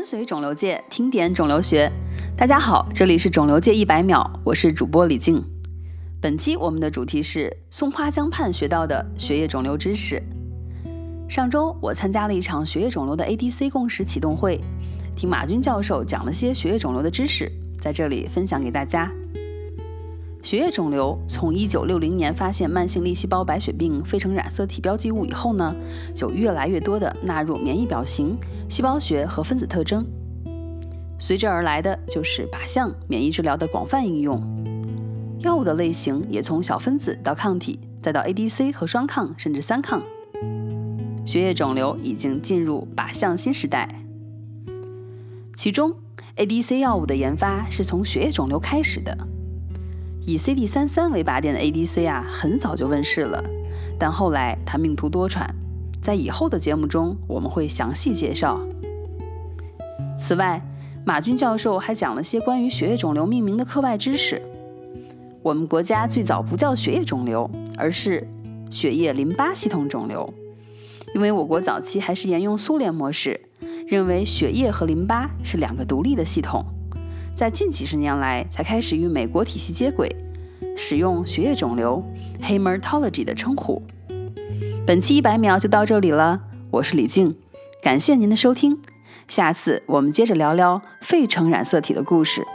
跟随肿瘤界，听点肿瘤学。大家好，这里是肿瘤界一百秒，我是主播李静。本期我们的主题是松花江畔学到的血液肿瘤知识。上周我参加了一场血液肿瘤的 ADC 共识启动会，听马军教授讲了些血液肿瘤的知识，在这里分享给大家。血液肿瘤从一九六零年发现慢性粒细胞白血病非成染色体标记物以后呢，就越来越多的纳入免疫表型、细胞学和分子特征。随之而来的就是靶向免疫治疗的广泛应用，药物的类型也从小分子到抗体，再到 ADC 和双抗甚至三抗。血液肿瘤已经进入靶向新时代，其中 ADC 药物的研发是从血液肿瘤开始的。以 CD 三三为靶点的 ADC 啊，很早就问世了，但后来它命途多舛，在以后的节目中我们会详细介绍。此外，马军教授还讲了些关于血液肿瘤命名的课外知识。我们国家最早不叫血液肿瘤，而是血液淋巴系统肿瘤，因为我国早期还是沿用苏联模式，认为血液和淋巴是两个独立的系统。在近几十年来，才开始与美国体系接轨，使用血液肿瘤 （hematology） 的称呼。本期一百秒就到这里了，我是李静，感谢您的收听，下次我们接着聊聊费城染色体的故事。